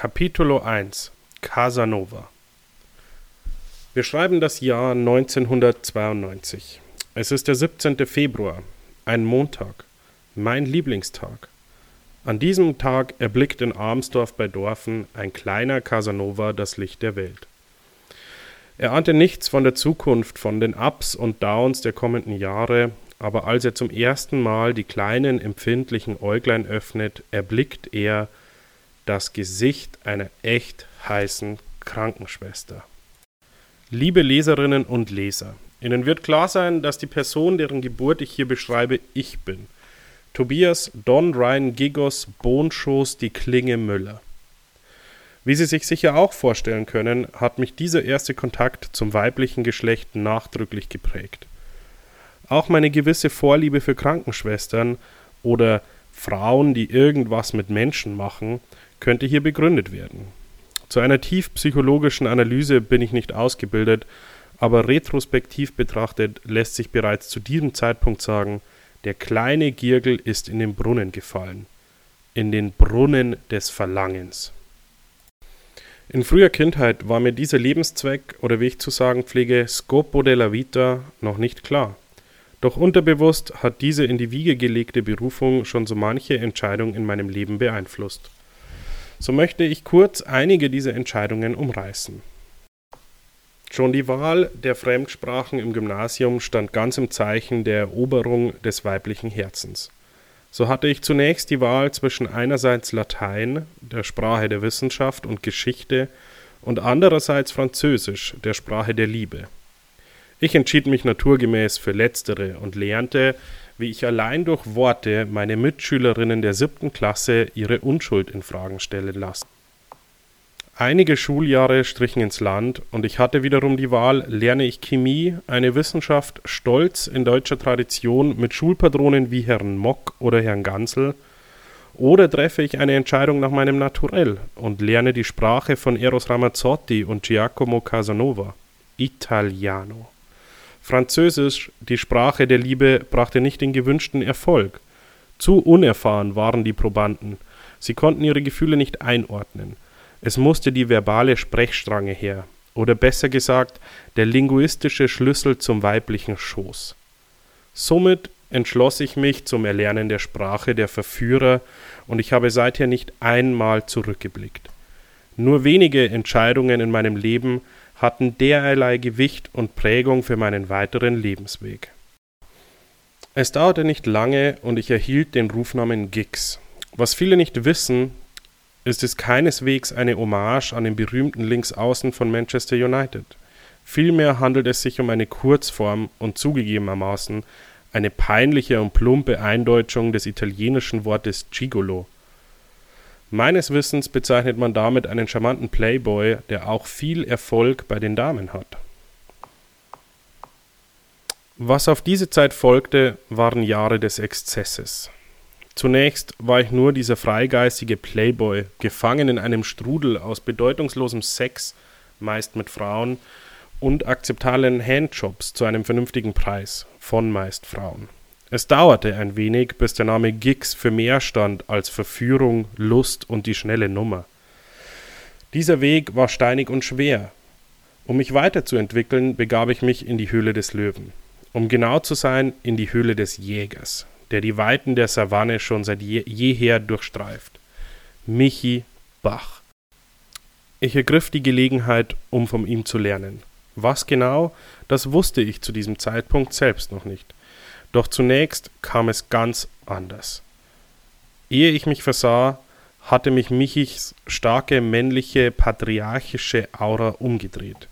Capitolo 1 Casanova Wir schreiben das Jahr 1992. Es ist der 17. Februar, ein Montag, mein Lieblingstag. An diesem Tag erblickt in Armsdorf bei Dorfen ein kleiner Casanova das Licht der Welt. Er ahnte nichts von der Zukunft, von den Ups und Downs der kommenden Jahre, aber als er zum ersten Mal die kleinen empfindlichen Äuglein öffnet, erblickt er das Gesicht einer echt heißen Krankenschwester. Liebe Leserinnen und Leser, Ihnen wird klar sein, dass die Person, deren Geburt ich hier beschreibe, ich bin. Tobias Don Ryan Gigos Bohnschoß die Klinge Müller. Wie Sie sich sicher auch vorstellen können, hat mich dieser erste Kontakt zum weiblichen Geschlecht nachdrücklich geprägt. Auch meine gewisse Vorliebe für Krankenschwestern oder Frauen, die irgendwas mit Menschen machen, könnte hier begründet werden. Zu einer tief psychologischen Analyse bin ich nicht ausgebildet, aber retrospektiv betrachtet lässt sich bereits zu diesem Zeitpunkt sagen, der kleine Girgel ist in den Brunnen gefallen, in den Brunnen des Verlangens. In früher Kindheit war mir dieser Lebenszweck oder wie ich zu sagen pflege, Scopo della Vita noch nicht klar. Doch unterbewusst hat diese in die Wiege gelegte Berufung schon so manche Entscheidung in meinem Leben beeinflusst. So möchte ich kurz einige dieser Entscheidungen umreißen. Schon die Wahl der Fremdsprachen im Gymnasium stand ganz im Zeichen der Eroberung des weiblichen Herzens. So hatte ich zunächst die Wahl zwischen einerseits Latein, der Sprache der Wissenschaft und Geschichte, und andererseits Französisch, der Sprache der Liebe. Ich entschied mich naturgemäß für letztere und lernte, wie ich allein durch Worte meine Mitschülerinnen der siebten Klasse ihre Unschuld in Fragen stellen lassen. Einige Schuljahre strichen ins Land und ich hatte wiederum die Wahl, lerne ich Chemie, eine Wissenschaft stolz in deutscher Tradition mit Schulpatronen wie Herrn Mock oder Herrn Gansel, oder treffe ich eine Entscheidung nach meinem Naturell und lerne die Sprache von Eros Ramazzotti und Giacomo Casanova, Italiano. Französisch, die Sprache der Liebe, brachte nicht den gewünschten Erfolg. Zu unerfahren waren die Probanden. Sie konnten ihre Gefühle nicht einordnen. Es musste die verbale Sprechstrange her, oder besser gesagt, der linguistische Schlüssel zum weiblichen Schoß. Somit entschloss ich mich zum Erlernen der Sprache der Verführer, und ich habe seither nicht einmal zurückgeblickt. Nur wenige Entscheidungen in meinem Leben hatten derlei Gewicht und Prägung für meinen weiteren Lebensweg. Es dauerte nicht lange und ich erhielt den Rufnamen Giggs. Was viele nicht wissen, ist es keineswegs eine Hommage an den berühmten Linksaußen von Manchester United. Vielmehr handelt es sich um eine Kurzform und zugegebenermaßen eine peinliche und plumpe Eindeutschung des italienischen Wortes Gigolo, Meines Wissens bezeichnet man damit einen charmanten Playboy, der auch viel Erfolg bei den Damen hat. Was auf diese Zeit folgte, waren Jahre des Exzesses. Zunächst war ich nur dieser freigeistige Playboy, gefangen in einem Strudel aus bedeutungslosem Sex, meist mit Frauen, und akzeptablen Handjobs zu einem vernünftigen Preis, von meist Frauen. Es dauerte ein wenig, bis der Name Gix für mehr stand als Verführung, Lust und die schnelle Nummer. Dieser Weg war steinig und schwer. Um mich weiterzuentwickeln, begab ich mich in die Höhle des Löwen. Um genau zu sein, in die Höhle des Jägers, der die Weiten der Savanne schon seit je jeher durchstreift. Michi Bach. Ich ergriff die Gelegenheit, um von ihm zu lernen. Was genau, das wusste ich zu diesem Zeitpunkt selbst noch nicht. Doch zunächst kam es ganz anders. Ehe ich mich versah, hatte mich Michis starke männliche patriarchische Aura umgedreht.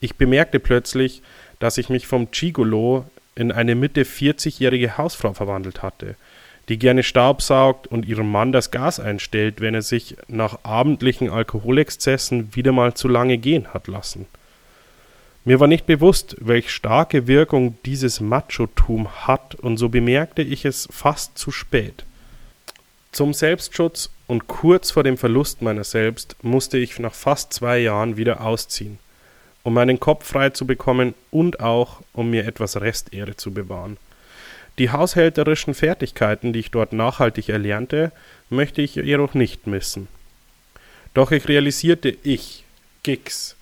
Ich bemerkte plötzlich, dass ich mich vom Gigolo in eine Mitte 40-jährige Hausfrau verwandelt hatte, die gerne Staub saugt und ihrem Mann das Gas einstellt, wenn er sich nach abendlichen Alkoholexzessen wieder mal zu lange gehen hat lassen. Mir war nicht bewusst, welch starke Wirkung dieses Machotum hat, und so bemerkte ich es fast zu spät. Zum Selbstschutz und kurz vor dem Verlust meiner selbst musste ich nach fast zwei Jahren wieder ausziehen, um meinen Kopf frei zu bekommen und auch, um mir etwas Restehre zu bewahren. Die haushälterischen Fertigkeiten, die ich dort nachhaltig erlernte, möchte ich jedoch nicht missen. Doch ich realisierte, ich, Gix,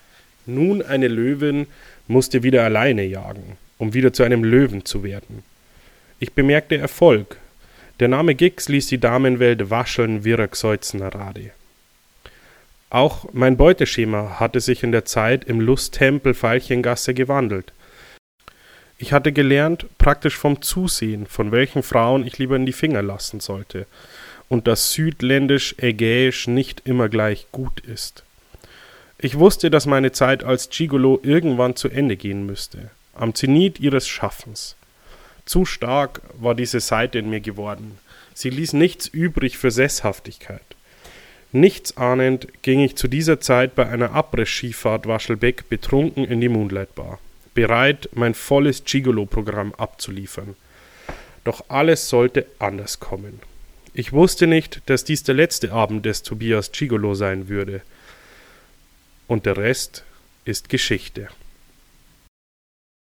nun eine Löwin, musste wieder alleine jagen, um wieder zu einem Löwen zu werden. Ich bemerkte Erfolg. Der Name Gix ließ die Damenwelt wascheln wie Rade. Auch mein Beuteschema hatte sich in der Zeit im Lusttempel Veilchengasse gewandelt. Ich hatte gelernt, praktisch vom Zusehen, von welchen Frauen ich lieber in die Finger lassen sollte, und dass südländisch-ägäisch nicht immer gleich gut ist. Ich wusste, dass meine Zeit als Gigolo irgendwann zu Ende gehen müsste, am Zenit ihres Schaffens. Zu stark war diese Seite in mir geworden. Sie ließ nichts übrig für Sesshaftigkeit. Nichtsahnend ging ich zu dieser Zeit bei einer Abriss-Skifahrt Waschelbeck betrunken in die Moonlight Bar, bereit, mein volles Gigolo-Programm abzuliefern. Doch alles sollte anders kommen. Ich wusste nicht, dass dies der letzte Abend des Tobias Gigolo sein würde. Und der Rest ist Geschichte.